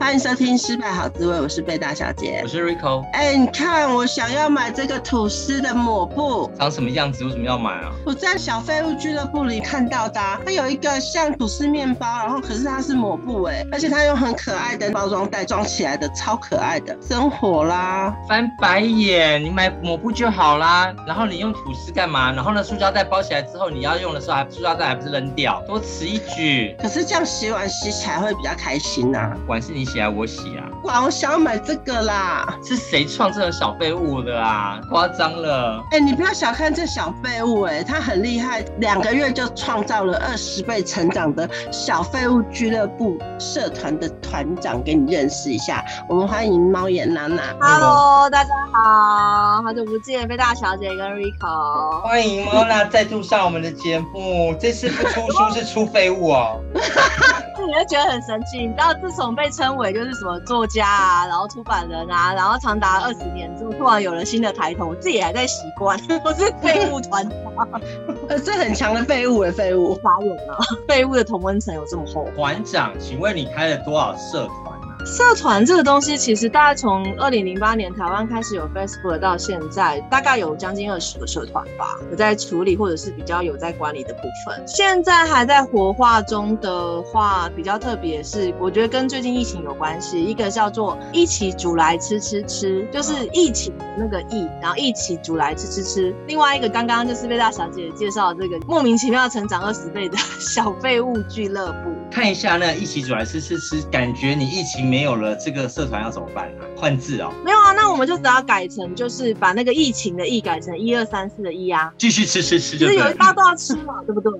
欢迎收听《失败好滋味》，我是贝大小姐，我是 Rico。哎、欸，你看，我想要买这个吐司的抹布，长什么样子？为什么要买啊？我在小废物俱乐部里看到的，它有一个像吐司面包，然后可是它是抹布，哎，而且它用很可爱的包装袋装起来的，超可爱的。生火啦，翻白眼！你买抹布就好啦，然后你用吐司干嘛？然后呢，塑胶袋包起来之后，你要用的时候还塑胶袋还不是扔掉？多此一举。可是这样洗碗洗起来会比较开心呐、啊。碗是你洗啊我洗啊？哇，我想要买这个啦！是谁创这种小废物的啊？夸张了！哎、欸，你不要小看这小废物、欸，哎，他很厉害，两个月就创造了二十倍成长的小废物俱乐部社团的团长，给你认识一下。我们欢迎猫眼娜娜。Hello，大家好，好久不见，贝大小姐跟 Rico。欢迎猫娜再度上我们的节目，这次不出书是出废物哦。你会觉得很神奇，你知道，自从被称为就是什么作家啊，然后出版人啊，然后长达二十年之后，突然有了新的抬头，我自己还在习惯，我是废物 团长，呃，这很强的废物的废物，发言了，废物的同温层有这么厚。团长，请问你开了多少社团？社团这个东西，其实大概从二零零八年台湾开始有 Facebook 到现在，大概有将近二十个社团吧，有在处理或者是比较有在管理的部分。现在还在活化中的话，比较特别是，我觉得跟最近疫情有关系。一个叫做“一起煮来吃吃吃”，就是疫情那个“疫”，然后一起煮来吃吃吃。另外一个刚刚就是贝大小姐介绍这个莫名其妙成长二十倍的小废物俱乐部。看一下那一起煮来吃吃吃，感觉你疫情没有了，这个社团要怎么办啊？换字哦？没有啊，那我们就只要改成，就是把那个疫情的“疫”改成一二三四的“一”啊，继续吃吃吃就。就是有大家都要吃嘛，对不对？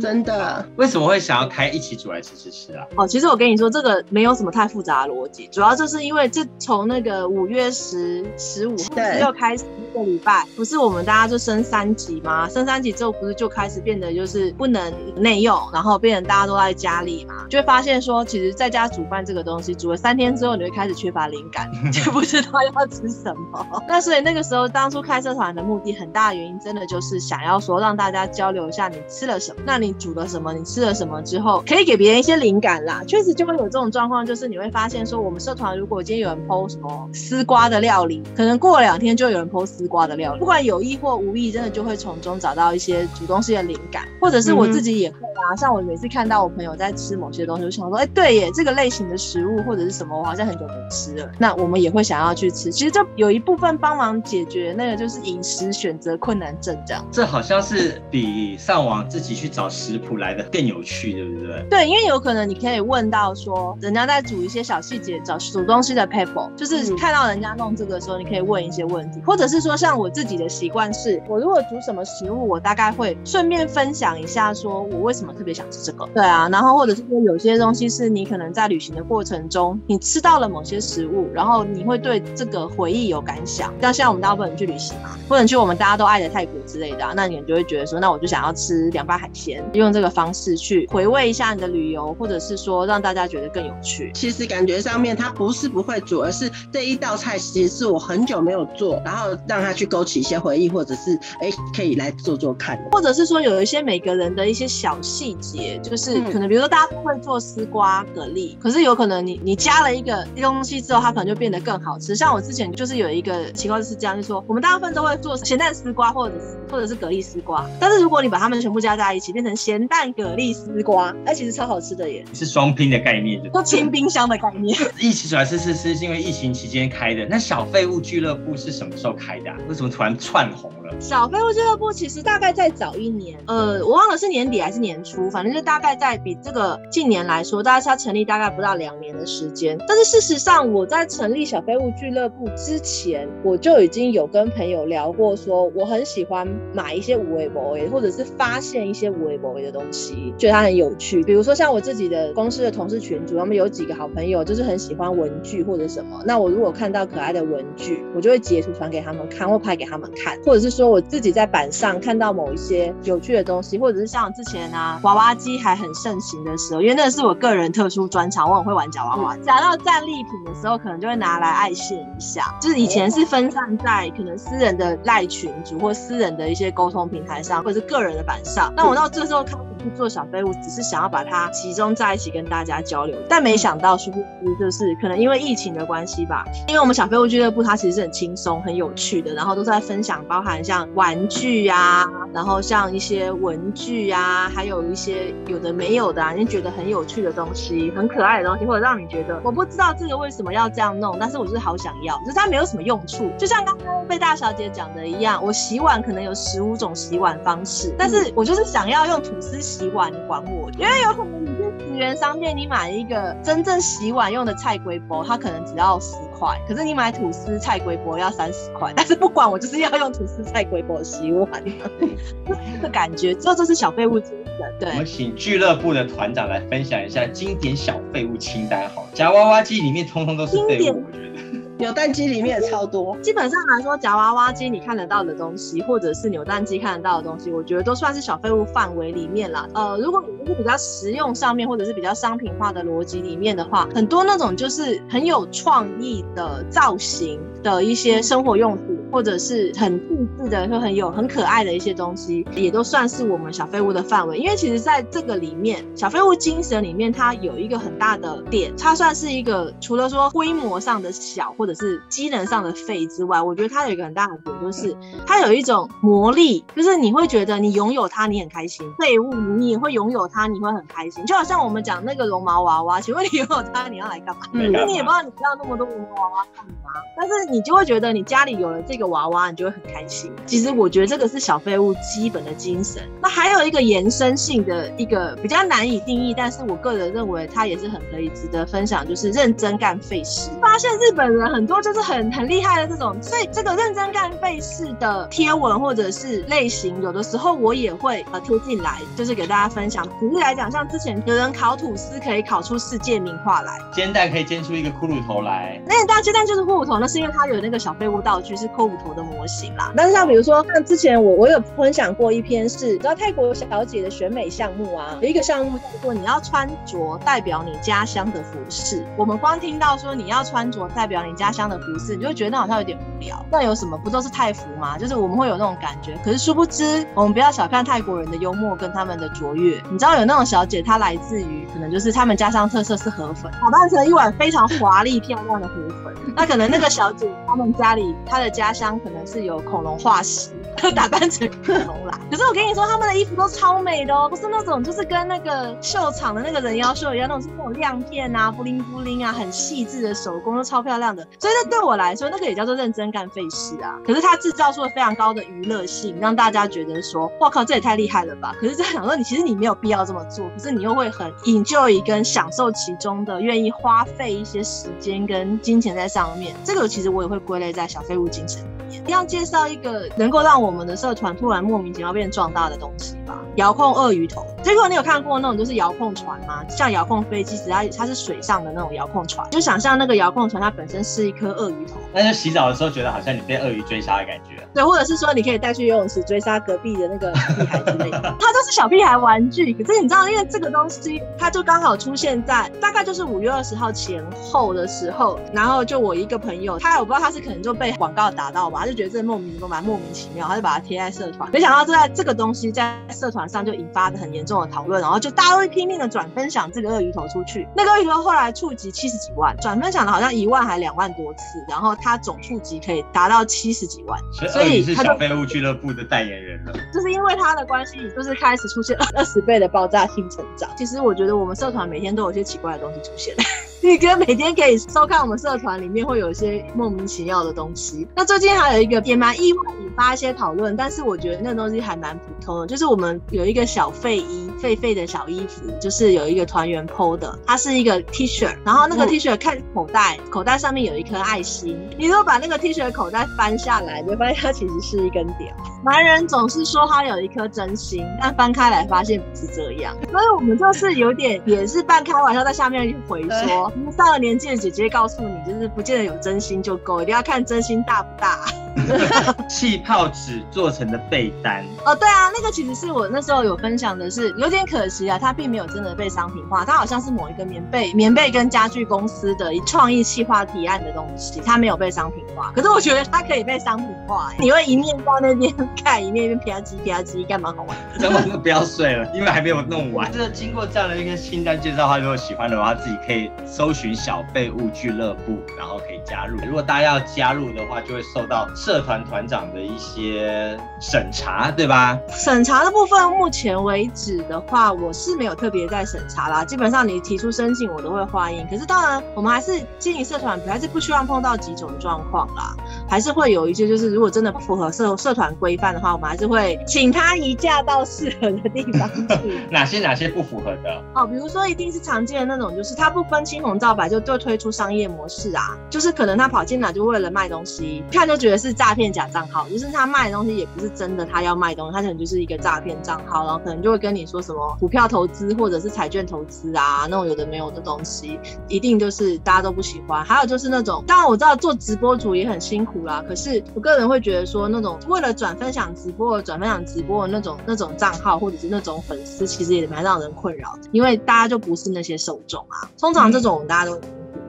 真的？为什么会想要开一起煮来吃吃吃啊？哦，其实我跟你说，这个没有什么太复杂的逻辑，主要就是因为这从那个五月十十五号就开始一个礼拜，不是我们大家就升三级吗？升三级之后，不是就开始变得就是不能内用，然后变成大家都在家里嘛，就会发现。说，其实在家煮饭这个东西，煮了三天之后，你会开始缺乏灵感，就不知道要吃什么。那所以那个时候，当初开社团的目的，很大的原因，真的就是想要说让大家交流一下你吃了什么，那你煮了什么，你吃了什么之后，可以给别人一些灵感啦。确实就会有这种状况，就是你会发现说，我们社团如果今天有人 po 什么丝瓜的料理，可能过了两天就有人 po 丝瓜的料理，不管有意或无意，真的就会从中找到一些煮东西的灵感，或者是我自己也会啊。像我每次看到我朋友在吃某些东西，我想说，哎，对耶，这个类型的食物或者是什么，我好像很久没吃了。那我们也会想要去吃。其实这有一部分帮忙解决那个就是饮食选择困难症这样。这好像是比上网自己去找食谱来的更有趣，对不对？对，因为有可能你可以问到说，人家在煮一些小细节，找煮东西的 paper，就是看到人家弄这个的时候，你可以问一些问题，或者是说像我自己的习惯是，我如果煮什么食物，我大概会顺便分享一下，说我为什么特别想吃这个。对啊，然后或者是说有些东西是。你可能在旅行的过程中，你吃到了某些食物，然后你会对这个回忆有感想。像现在我们大部分人去旅行嘛，不能去我们大家都爱的泰国之类的，啊，那你就会觉得说，那我就想要吃凉拌海鲜，用这个方式去回味一下你的旅游，或者是说让大家觉得更有趣。其实感觉上面它不是不会煮，而是这一道菜其实是我很久没有做，然后让它去勾起一些回忆，或者是哎可以来做做看，或者是说有一些每个人的一些小细节，就是可能比如说大家都会做丝瓜。蛤蜊，可是有可能你你加了一个东西之后，它可能就变得更好吃。像我之前就是有一个情况是这样，就是说我们大部分都会做咸蛋丝瓜或者是或者是蛤蜊丝瓜，但是如果你把它们全部加在一起，变成咸蛋蛤蜊丝瓜，哎，其实超好吃的耶！是双拼的概念，就清冰箱的概念。一起煮来吃吃吃，是因为疫情期间开的。那小废物俱乐部是什么时候开的啊？为什么突然窜红了？小废物俱乐部其实大概在早一年，呃，我忘了是年底还是年初，反正就大概在比这个近年来说，大概是它成立大概不到两年的时间。但是事实上，我在成立小废物俱乐部之前，我就已经有跟朋友聊过，说我很喜欢买一些有的没的，或者是发现一些有的没的东西，觉得它很有趣。比如说像我自己的公司的同事群组，他们有几个好朋友，就是很喜欢文具或者什么。那我如果看到可爱的文具，我就会截图传给他们看，或拍给他们看，或者是说我自己在板上看到某一些有趣的东西，或者是像之前啊娃娃机还很盛行的时候，因为那是我个人特殊专长，我很会玩假娃娃。夹到战利品的时候，可能就会拿来爱现一下。就是以前是分散在可能私人的赖群组或私人的一些沟通平台上，或者是个人的板上。那我到这时候开始去做小废物，只是想要把它集中在一起跟大家交流。但没想到殊不知，就是可能因为疫情的关系吧，因为我们小废物俱乐部它其实是很轻松、很有趣的，然后都是在分享，包含像玩具呀、啊，然后像一些文具呀、啊，还有一些有的没有的、啊，你觉得很有趣的东西、很可爱的东西，或者让你觉得我不知道这个为什么要这样弄，但是我就是好想要，就是它没有什么用处。就像刚刚贝大小姐讲的一样，我洗碗可能有十五种洗碗方式，但是我就是想要用吐司洗碗，你管我？因为有可能你去十元商店，你买一个真正洗碗用的菜龟波，它可能只要十块，可是你买吐司菜龟波要三十块。但是不管我就是要用吐司菜龟波洗碗，这个感觉，这就是小废物精神。对，我们请俱乐部的团长来分享一下经典小废物清单，好，夹娃娃机里面通通都是废物，我觉得。扭蛋机里面也超多，基本上来说，夹娃娃机你看得到的东西，或者是扭蛋机看得到的东西，我觉得都算是小废物范围里面啦。呃，如果你是比较实用上面，或者是比较商品化的逻辑里面的话，很多那种就是很有创意的造型的一些生活用品。或者是很细致的，就很有很可爱的一些东西，也都算是我们小废物的范围。因为其实在这个里面，小废物精神里面，它有一个很大的点，它算是一个除了说规模上的小，或者是机能上的废之外，我觉得它有一个很大的点，就是它有一种魔力，就是你会觉得你拥有它，你很开心。废物你也会拥有它，你会很开心。就好像我们讲那个绒毛娃娃，请问你拥有它，你要来干嘛？嗯，因为你也不知道你知道那么多绒毛娃娃干嘛，但是你就会觉得你家里有了这个。娃娃，你就会很开心。其实我觉得这个是小废物基本的精神。那还有一个延伸性的一个比较难以定义，但是我个人认为它也是很可以值得分享，就是认真干废事。发现日本人很多就是很很厉害的这种，所以这个认真干废事的贴文或者是类型，有的时候我也会呃贴进来，就是给大家分享。举例来讲，像之前有人烤吐司可以烤出世界名画来，煎蛋可以煎出一个骷髅头来。那大家煎蛋就是骷髅头，那是因为它有那个小废物道具是骷头的模型啦，但是像比如说，像之前我我有分享过一篇是，你知道泰国小姐的选美项目啊，有一个项目叫做你要穿着代表你家乡的服饰。我们光听到说你要穿着代表你家乡的服饰，你就觉得那好像有点无聊。那有什么不都是泰服吗？就是我们会有那种感觉。可是殊不知，我们不要小看泰国人的幽默跟他们的卓越。你知道有那种小姐，她来自于可能就是他们家乡特色是河粉，打扮成一碗非常华丽漂亮的河粉。那可能那个小姐他们家里她的家乡可能。是有恐龙化石，打扮成恐龙来。可是我跟你说，他们的衣服都超美的哦，不是那种就是跟那个秀场的那个人妖秀一样，那种是那种亮片啊、布灵布灵啊，很细致的手工都超漂亮的。所以这对我来说，那个也叫做认真干废事啊。可是它制造出了非常高的娱乐性，让大家觉得说，哇靠，这也太厉害了吧。可是这样想说，你其实你没有必要这么做，可是你又会很 enjoy 跟享受其中的，愿意花费一些时间跟金钱在上面。这个其实我也会归类在小废物精神里面。要介绍一个能够让我们的社团突然莫名其妙变壮大的东西吧。遥控鳄鱼头，结果你有看过那种就是遥控船吗？像遥控飞机，只要它是水上的那种遥控船，就想象那个遥控船它本身是一颗鳄鱼头。那就洗澡的时候觉得好像你被鳄鱼追杀的感觉。对，或者是说你可以带去游泳池追杀隔壁的那个屁孩之类的，它就是小屁孩玩具。可是你知道，因为这个东西它就刚好出现在大概就是五月二十号前后的时候，然后就我一个朋友，他我不知道他是可能就被广告打到吧，他就觉得这莫名都蛮莫名其妙，他就把它贴在社团，没想到这在这个东西在社团上就引发的很严重的讨论，然后就大家会拼命的转分享这个鳄鱼头出去。那个鳄鱼头后来触及七十几万，转分享的好像一万还两万多次，然后它总触及可以达到七十几万。所以是小废物俱乐部的代言人了。就是因为他的关系，就是开始出现二十倍的爆炸性成长。其实我觉得我们社团每天都有些奇怪的东西出现。你哥每天可以收看我们社团里面会有一些莫名其妙的东西。那最近还有一个也蛮意外引发一些讨论，但是我觉得那东西还蛮普通的，就是我们有一个小废衣，废废的小衣服，就是有一个团员 PO 的，它是一个 T 恤，然后那个 T 恤看口袋，口袋上面有一颗爱心。你如果把那个 T 恤的口袋翻下来，你会发现它其实是一根屌。男人总是说他有一颗真心，但翻开来发现不是这样，所以我们就是有点也是半开玩笑，在下面去回说，上了年纪的姐姐告诉你，就是不见得有真心就够，一定要看真心大不大。气泡纸做成的被单哦，对啊，那个其实是我那时候有分享的是，是有点可惜啊，它并没有真的被商品化，它好像是某一个棉被、棉被跟家具公司的创意企划提案的东西，它没有被商品化。可是我觉得它可以被商品化，欸，你会一面到那边看，一面一边啪叽啪叽，干嘛好玩？根本就不要睡了，因为还没有弄完。这经过这样的一个清单介绍的话，如果喜欢的话，自己可以搜寻小废物俱乐部，然后可以加入。如果大家要加入的话，就会受到社团团长的一些审查，对吧？审查的部分，目前为止的话，我是没有特别在审查啦。基本上你提出申请，我都会欢迎。可是当然，我们还是经营社团，还是不希望碰到几种状况啦。还是会有一些，就是如果真的不符合社社团规范的话，我们还是会请他移驾到适合的地方去。哪些哪些不符合的？哦，比如说一定是常见的那种，就是他不分青红红皂白就就推出商业模式啊，就是可能他跑进来就为了卖东西，看就觉得是诈骗。假账号，就是他卖的东西也不是真的，他要卖东西，他可能就是一个诈骗账号，然后可能就会跟你说什么股票投资或者是彩券投资啊，那种有的没有的东西，一定就是大家都不喜欢。还有就是那种，当然我知道做直播主也很辛苦啦，可是我个人会觉得说，那种为了转分享直播、转分享直播的那种那种账号或者是那种粉丝，其实也蛮让人困扰的，因为大家就不是那些受众啊。通常这种大家都。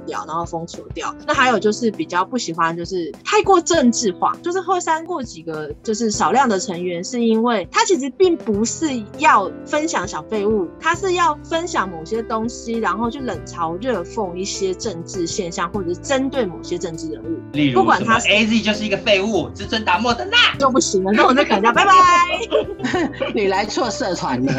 掉，然后封锁掉。那还有就是比较不喜欢，就是太过政治化，就是会删过几个，就是少量的成员，是因为他其实并不是要分享小废物，他是要分享某些东西，然后去冷嘲热讽一些政治现象，或者是针对某些政治人物。例如，不管他 AZ 就是一个废物，自尊打莫德纳就不行了。那我就砍掉，拜拜。你来错社团了。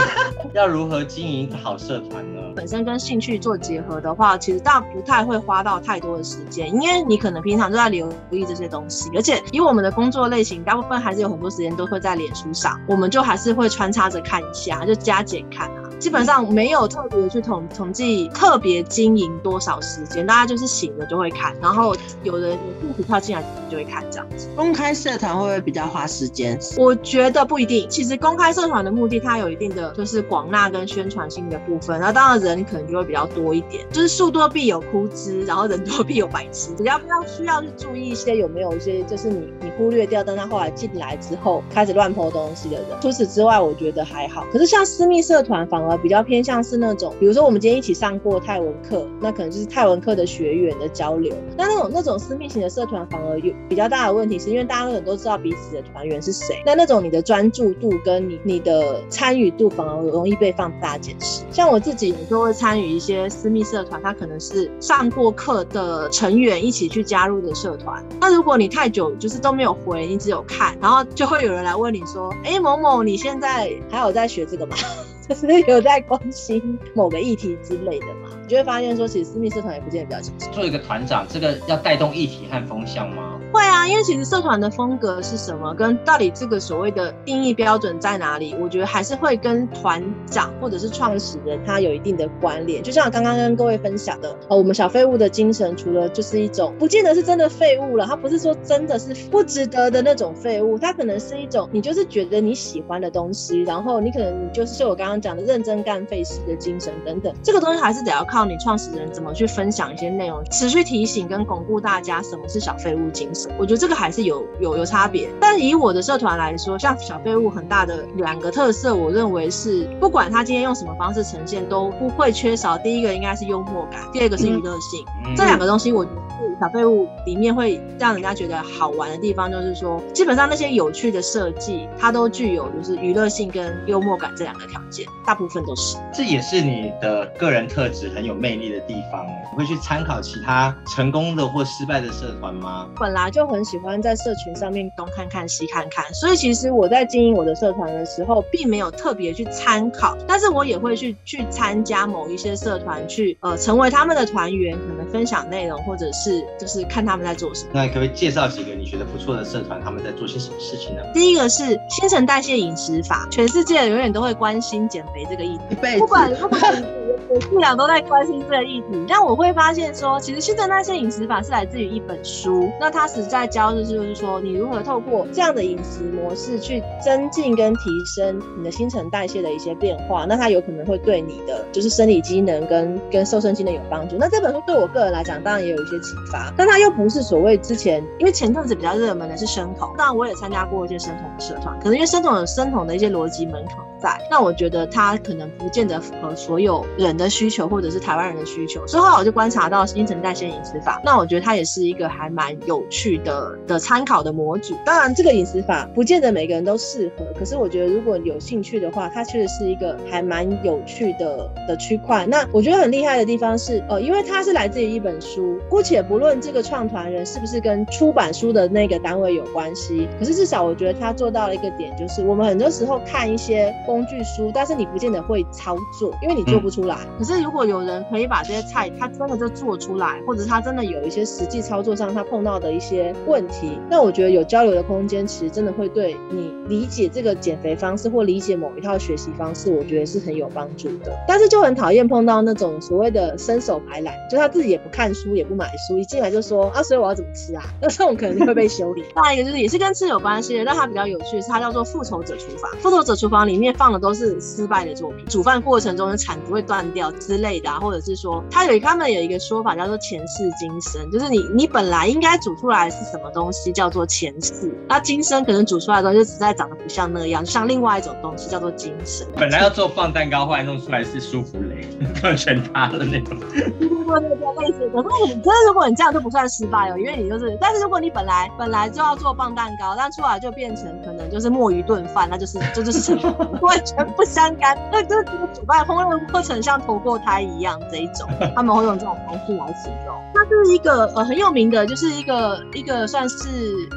要如何经营一个好社团呢？本身跟兴趣做结合的话，其实大。不太会花到太多的时间，因为你可能平常都在留意这些东西，而且以我们的工作类型，大部分还是有很多时间都会在脸书上，我们就还是会穿插着看一下，就加减看啊。基本上没有特别去统统计特别经营多少时间，大家就是醒了就会看，然后有人有副票进来就会看这样子。公开社团会不会比较花时间？我觉得不一定。其实公开社团的目的，它有一定的就是广纳跟宣传性的部分，那当然人可能就会比较多一点，就是树多必有枯枝，然后人多必有白痴。比较比较需要去注意一些有没有一些就是你你忽略掉，但他后来进来之后开始乱 po 东西的人。除此之外，我觉得还好。可是像私密社团反而。比较偏向是那种，比如说我们今天一起上过泰文课，那可能就是泰文课的学员的交流。那那种那种私密型的社团反而有比较大的问题，是因为大家可能都知道彼此的团员是谁。那那种你的专注度跟你你的参与度反而容易被放大检视。像我自己有时候会参与一些私密社团，他可能是上过课的成员一起去加入的社团。那如果你太久就是都没有回，你只有看，然后就会有人来问你说：“哎、某某，你现在还有在学这个吗？” 就是有在关心某个议题之类的嘛，你就会发现说，其实私密社团也不见得比较清楚。做一个团长，这个要带动议题和风向吗？会啊，因为其实社团的风格是什么，跟到底这个所谓的定义标准在哪里，我觉得还是会跟团长或者是创始人他有一定的关联。就像刚刚跟各位分享的，呃，我们小废物的精神，除了就是一种不见得是真的废物了，它不是说真的是不值得的那种废物，它可能是一种你就是觉得你喜欢的东西，然后你可能就是就我刚刚讲的认真干废事的精神等等，这个东西还是得要靠你创始人怎么去分享一些内容，持续提醒跟巩固大家什么是小废物精神。我觉得这个还是有有有差别，但以我的社团来说，像小废物很大的两个特色，我认为是不管他今天用什么方式呈现，都不会缺少。第一个应该是幽默感，第二个是娱乐性，嗯、这两个东西我小废物里面会让人家觉得好玩的地方，就是说，基本上那些有趣的设计，它都具有就是娱乐性跟幽默感这两个条件，大部分都是。这也是你的个人特质很有魅力的地方。你会去参考其他成功的或失败的社团吗？本来就很喜欢在社群上面东看看西看看，所以其实我在经营我的社团的时候，并没有特别去参考，但是我也会去去参加某一些社团，去呃成为他们的团员，可能分享内容，或者是就是看他们在做什么。那可不可以介绍几个你觉得不错的社团，他们在做些什么事情呢？第一个是新陈代谢饮食法，全世界永远都会关心减肥这个议题，不管不管。我们俩都在关心这个议题，但我会发现说，其实新陈代谢饮食法是来自于一本书，那它是在教的就是说，你如何透过这样的饮食模式去增进跟提升你的新陈代谢的一些变化，那它有可能会对你的就是生理机能跟跟瘦身机能有帮助。那这本书对我个人来讲，当然也有一些启发，但它又不是所谓之前，因为前阵子比较热门的是生酮，当然我也参加过一些生酮的社团，可能因为生酮有生酮的一些逻辑门槛。在，那我觉得它可能不见得符合所有人的需求，或者是台湾人的需求。所以后我就观察到新陈代谢饮食法，那我觉得它也是一个还蛮有趣的的参考的模组。当然，这个饮食法不见得每个人都适合，可是我觉得如果有兴趣的话，它确实是一个还蛮有趣的的区块。那我觉得很厉害的地方是，呃，因为它是来自于一本书，姑且不论这个创团人是不是跟出版书的那个单位有关系，可是至少我觉得他做到了一个点，就是我们很多时候看一些。工具书，但是你不见得会操作，因为你做不出来。嗯、可是如果有人可以把这些菜，他真的就做出来，或者他真的有一些实际操作上他碰到的一些问题，那我觉得有交流的空间，其实真的会对你理解这个减肥方式或理解某一套学习方式，我觉得是很有帮助的。但是就很讨厌碰到那种所谓的伸手牌懒，就他自己也不看书，也不买书，一进来就说啊，所以我要怎么吃啊？那这种可能就会被修理。另外一个就是也是跟吃有关系的，但它比较有趣的是，它叫做复仇者厨房。复仇者厨房里面。放的都是失败的作品，煮饭过程中的铲子会断掉之类的啊，或者是说，他有他们有一个说法叫做前世今生，就是你你本来应该煮出来是什么东西叫做前世，那今生可能煮出来的东西就实在长得不像那样，像另外一种东西叫做今生。本来要做棒蛋糕，后来弄出来是舒芙蕾，全塌的那种。对对对，类似。可是你，可是如果你这样就不算失败哦，因为你就是，但是如果你本来本来就要做棒蛋糕，但出来就变成可能就是墨鱼炖饭，那就是这就是成功。完全不相干，那就是这个煮饭烹饪过程像投过胎一样这一种，他们会用这种方式来形容。他是一个呃很有名的，就是一个一个算是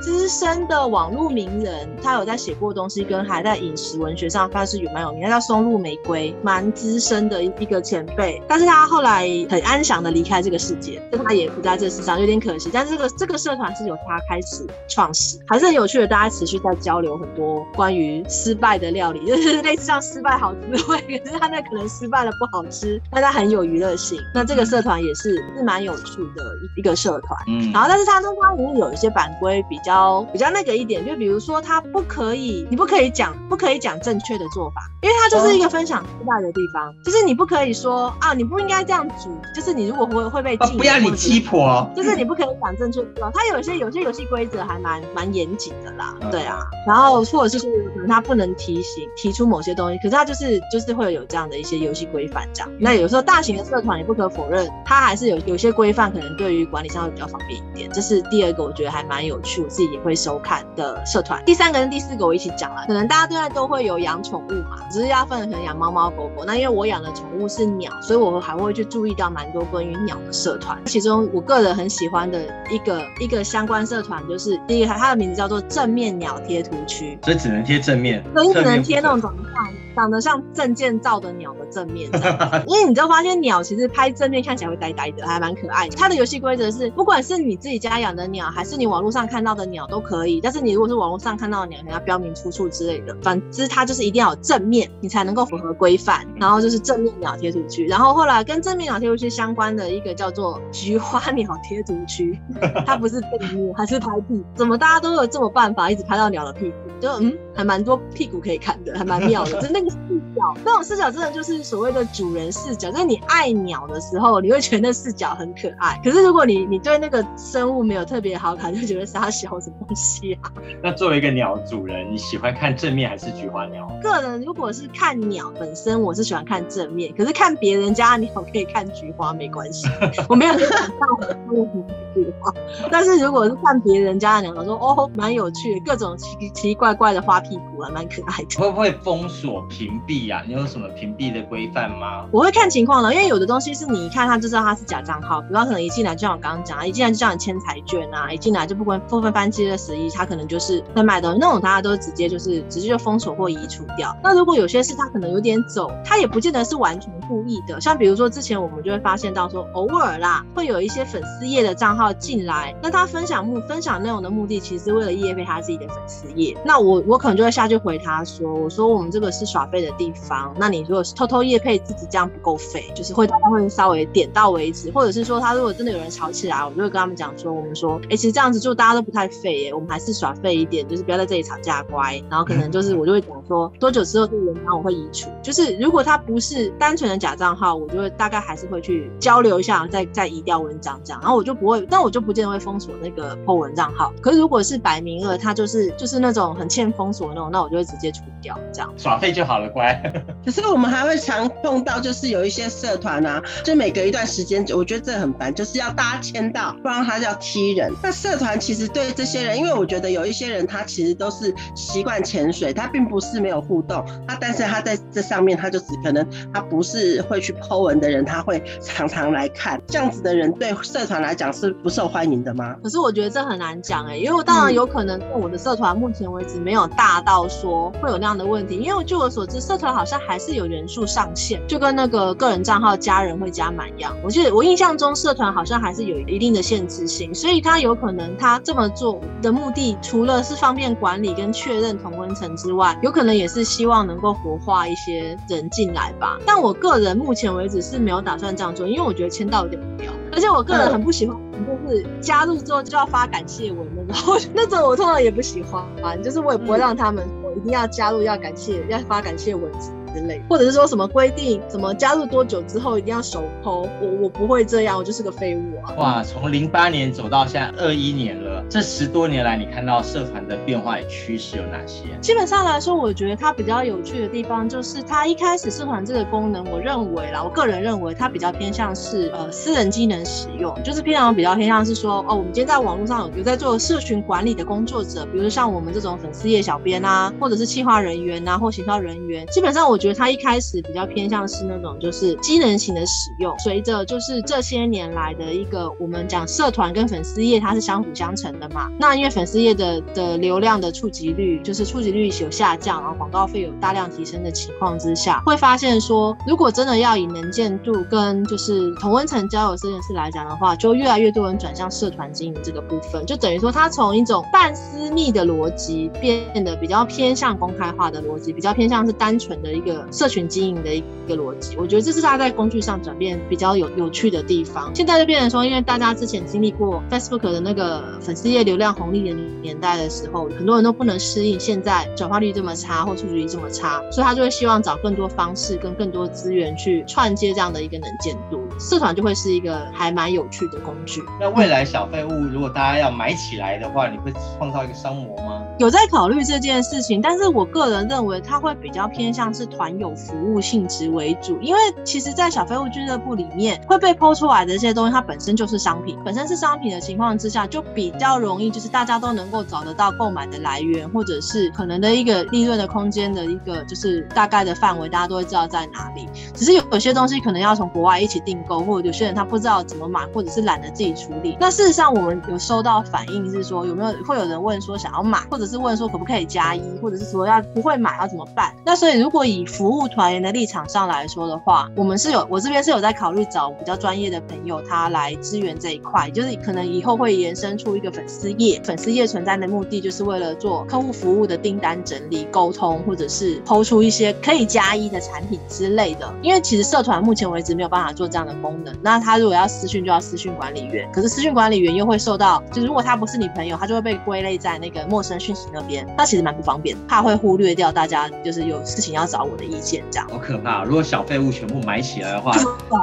资深的网络名人，他有在写过东西，跟还在饮食文学上算是有蛮有名。他叫松露玫瑰，蛮资深的一个前辈，但是他后来很安详的离开这个世界，就他也不在这世上，有点可惜。但是这个 这个社团是由他开始创始，还是很有趣的，大家持续在交流很多关于失败的料理，就是。类似像失败好滋味，可是他那可能失败了不好吃，但他很有娱乐性。那这个社团也是是蛮有趣的一一个社团。嗯，然后但是他中间里面有一些版规比较比较那个一点，就比如说他不可以，你不可以讲不可以讲正确的做法，因为他就是一个分享失败的地方，就是你不可以说啊，你不应该这样煮，就是你如果会会被禁，不要你鸡婆，就是你不可以讲正确的做法。他有些有些游戏规则还蛮蛮严谨的啦，对啊，然后或者是说可能他不能提醒提出。某些东西，可是它就是就是会有这样的一些游戏规范这样。那有时候大型的社团也不可否认，它还是有有些规范，可能对于管理上会比较方便一点。这是第二个，我觉得还蛮有趣，我自己也会收看的社团。第三个跟第四个我一起讲了，可能大家现在都会有养宠物嘛，只是要分可能养猫猫狗狗。那因为我养的宠物是鸟，所以我还会去注意到蛮多关于鸟的社团。其中我个人很喜欢的一个 一个相关社团，就是第一个，它的名字叫做正面鸟贴图区，所以只能贴正面，所以只能贴那种长得像。长得像证件照的鸟的正面，因为你就发现鸟其实拍正面看起来会呆呆的，还蛮可爱的。它的游戏规则是，不管是你自己家养的鸟，还是你网络上看到的鸟都可以。但是你如果是网络上看到的鸟，你要标明出处之类的。反之，它就是一定要有正面，你才能够符合规范。然后就是正面鸟贴图区。然后后来跟正面鸟贴图区相关的一个叫做菊花鸟贴图区，它不是正面，还是拍屁股？怎么大家都有这么办法，一直拍到鸟的屁股？就嗯，还蛮多屁股可以看的，还蛮妙的。就那个视角，那种视角真的就是所谓的主人视角，就是你爱鸟的时候，你会觉得那视角很可爱。可是如果你你对那个生物没有特别好感，就觉得杀小什么东西啊？那作为一个鸟主人，你喜欢看正面还是菊花鸟？个人如果是看鸟本身，我是喜欢看正面。可是看别人家鸟可以看菊花没关系，我没有想到很多菊花。但是如果是看别人家的鸟，我说哦，蛮有趣的，各种奇奇奇怪怪的花屁股啊蛮可爱的。会不会封锁屏蔽呀、啊？你有什么屏蔽的规范吗？我会看情况了，因为有的东西是你一看他就知道他是假账号，比方可能一进来就像我刚刚讲啊，一进来就叫你签财券啊，一进来就不关部分翻七的十一，他可能就是在卖东西，那种大家都直接就是直接就封锁或移除掉。那如果有些事他可能有点走，他也不见得是完全故意的。像比如说之前我们就会发现到说，偶尔啦会有一些粉丝页的账号进来，那他分享目分享内容的目的其实是为了业配他自己的粉丝页，那我我可能就会下去回他说，我说我们这个是耍废的地方，那你如果是偷偷业配自己这样不够费，就是会会稍微点到为止，或者是说他如果真的有人吵起来，我就会跟他们讲说，我们说，哎、欸，其实这样子就大家都不太废耶，我们还是耍废一点，就是不要在这里吵架乖，然后可能就是我就会讲说，多久之后这个文章我会移除，就是如果他不是单纯的假账号，我就会大概还是会去交流一下，再再移掉文章这样，然后我就不会，但我就不见得会封锁那个 po 文账号，可是如果是摆明了他就是就是那种很欠封锁那种，那我就会直接除掉这样，耍废就好了乖。可是我们还会常碰到，就是有一些社团啊，就每隔一段时间，我觉得这很烦，就是要大家签到，不然他就要踢人。那社团其实对这些人，因为我觉得有一些人他其实都是习惯潜水，他并不是没有互动，他但是他在这上面他就只可能他不是会去 po 文的人，他会常常来看，这样子的人对社团来讲是不受欢迎的吗？可是我觉得这很难讲哎、欸，因为我当然有可能我的社团目前为止没有大到说会有那样的问题，因为据我所知，社团好像还是有人数上限，就跟那个个人账号加人会加满一样。我记得我印象中社团好像还是有一定的限制性，所以他有可能他这么做的目的，除了是方便管理跟确认同温层之外，有可能也是希望能够活化一些人进来吧。但我个人目前为止是没有打算这样做，因为我觉得签到有点无聊，而且我个人很不喜欢，就是加入之后就要发感谢文那种，那种我通常也不喜欢啊，就是我也不会让他们我一定要加入要感谢要发感谢文字。之类，或者是说什么规定，什么加入多久之后一定要手抠我我不会这样，我就是个废物啊！哇，从零八年走到现在二一年了，这十多年来，你看到社团的变化与趋势有哪些？基本上来说，我觉得它比较有趣的地方就是，它一开始社团这个功能，我认为啦，我个人认为它比较偏向是呃私人机能使用，就是平常比较偏向是说，哦，我们今天在网络上有在做社群管理的工作者，比如像我们这种粉丝页小编啊，或者是企划人员啊，或行销人员，基本上我。觉得它一开始比较偏向是那种就是机能型的使用，随着就是这些年来的一个我们讲社团跟粉丝页它是相辅相成的嘛。那因为粉丝页的的流量的触及率就是触及率有下降，然后广告费有大量提升的情况之下，会发现说如果真的要以能见度跟就是同温层交友这件事来讲的话，就越来越多人转向社团经营这个部分，就等于说它从一种半私密的逻辑变得比较偏向公开化的逻辑，比较偏向是单纯的一个。社群经营的一个逻辑，我觉得这是他在工具上转变比较有有趣的地方。现在就变成说，因为大家之前经历过 Facebook 的那个粉丝页流量红利的年代的时候，很多人都不能适应现在转化率这么差或出局率这么差，所以他就会希望找更多方式跟更多资源去串接这样的一个能见度。社团就会是一个还蛮有趣的工具。那未来小废物如果大家要买起来的话，你会创造一个商模吗？有在考虑这件事情，但是我个人认为它会比较偏向是团友服务性质为主，因为其实，在小废物俱乐部里面会被 po 出来的这些东西，它本身就是商品，本身是商品的情况之下，就比较容易，就是大家都能够找得到购买的来源，或者是可能的一个利润的空间的一个就是大概的范围，大家都会知道在哪里。只是有有些东西可能要从国外一起订购，或者有些人他不知道怎么买，或者是懒得自己处理。那事实上，我们有收到反应是说，有没有会有人问说想要买，或者。是问说可不可以加一，或者是说要不会买要怎么办？那所以如果以服务团员的立场上来说的话，我们是有我这边是有在考虑找比较专业的朋友，他来支援这一块，就是可能以后会延伸出一个粉粉丝页，粉丝页存在的目的就是为了做客户服务的订单整理、沟通，或者是抛出一些可以加一的产品之类的。因为其实社团目前为止没有办法做这样的功能，那他如果要私讯就要私讯管理员，可是私讯管理员又会受到，就是如果他不是你朋友，他就会被归类在那个陌生讯息那边，那其实蛮不方便，怕会忽略掉大家就是有事情要找我的意见这样。好可怕！如果小废物全部买起来的话，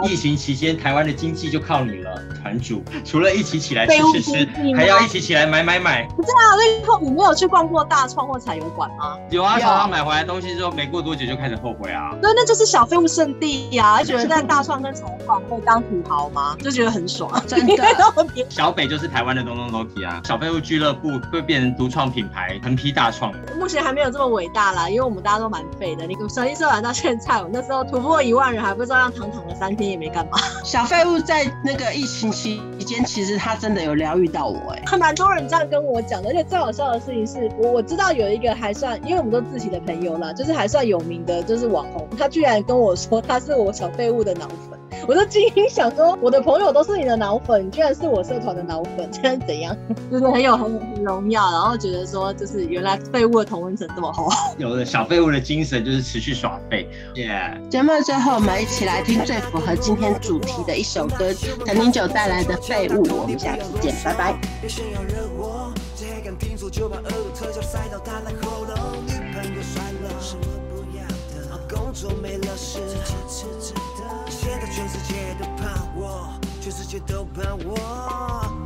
疫情期间台湾的经济就靠你了，团主。除了一起起来吃吃吃，还要一起起来买买买。不是啊，那以后你没有去逛过大创或彩油馆吗？有啊，常常买回来东西之后，没过多久就开始后悔啊。对，那就是小废物圣地呀、啊！觉得在大创跟彩油馆可以当土豪吗？就觉得很爽，真的。小北就是台湾的东东 Loki 啊！小废物俱乐部会变成独创品牌，横批大创。目前还没有这么伟大啦，因为我们大家都蛮废的。你成立社团到现在，我那时候突破一万人，还不知道让躺躺了三天也没干嘛。小废物在那个疫情期间，其实他真的有疗愈到我哎，还蛮多人这样跟我讲的。而且最好笑的事情是，我我知道有一个还算，因为我们都自己的朋友啦，就是还算有名的，就是网红，他居然跟我说他是我小废物的脑粉。我就精心想说，我的朋友都是你的脑粉，你居然是我社团的脑粉，这样怎样？就是很有很很荣耀，然后觉得说，就是原来废物的同温层这么厚。有的小废物的精神就是持续耍废。耶！节目最后，我们一起来听最符合今天主题的一首歌，陈零九带来的《废物》。我们下次见，拜拜。在全世界都怕我，全世界都怕我。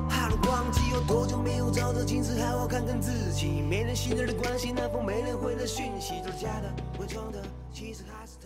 哈啰，忘记有多久没有照着镜子好好看看自己。没人信任的关系，那封没人回的讯息都是假的，伪装的，其实还是。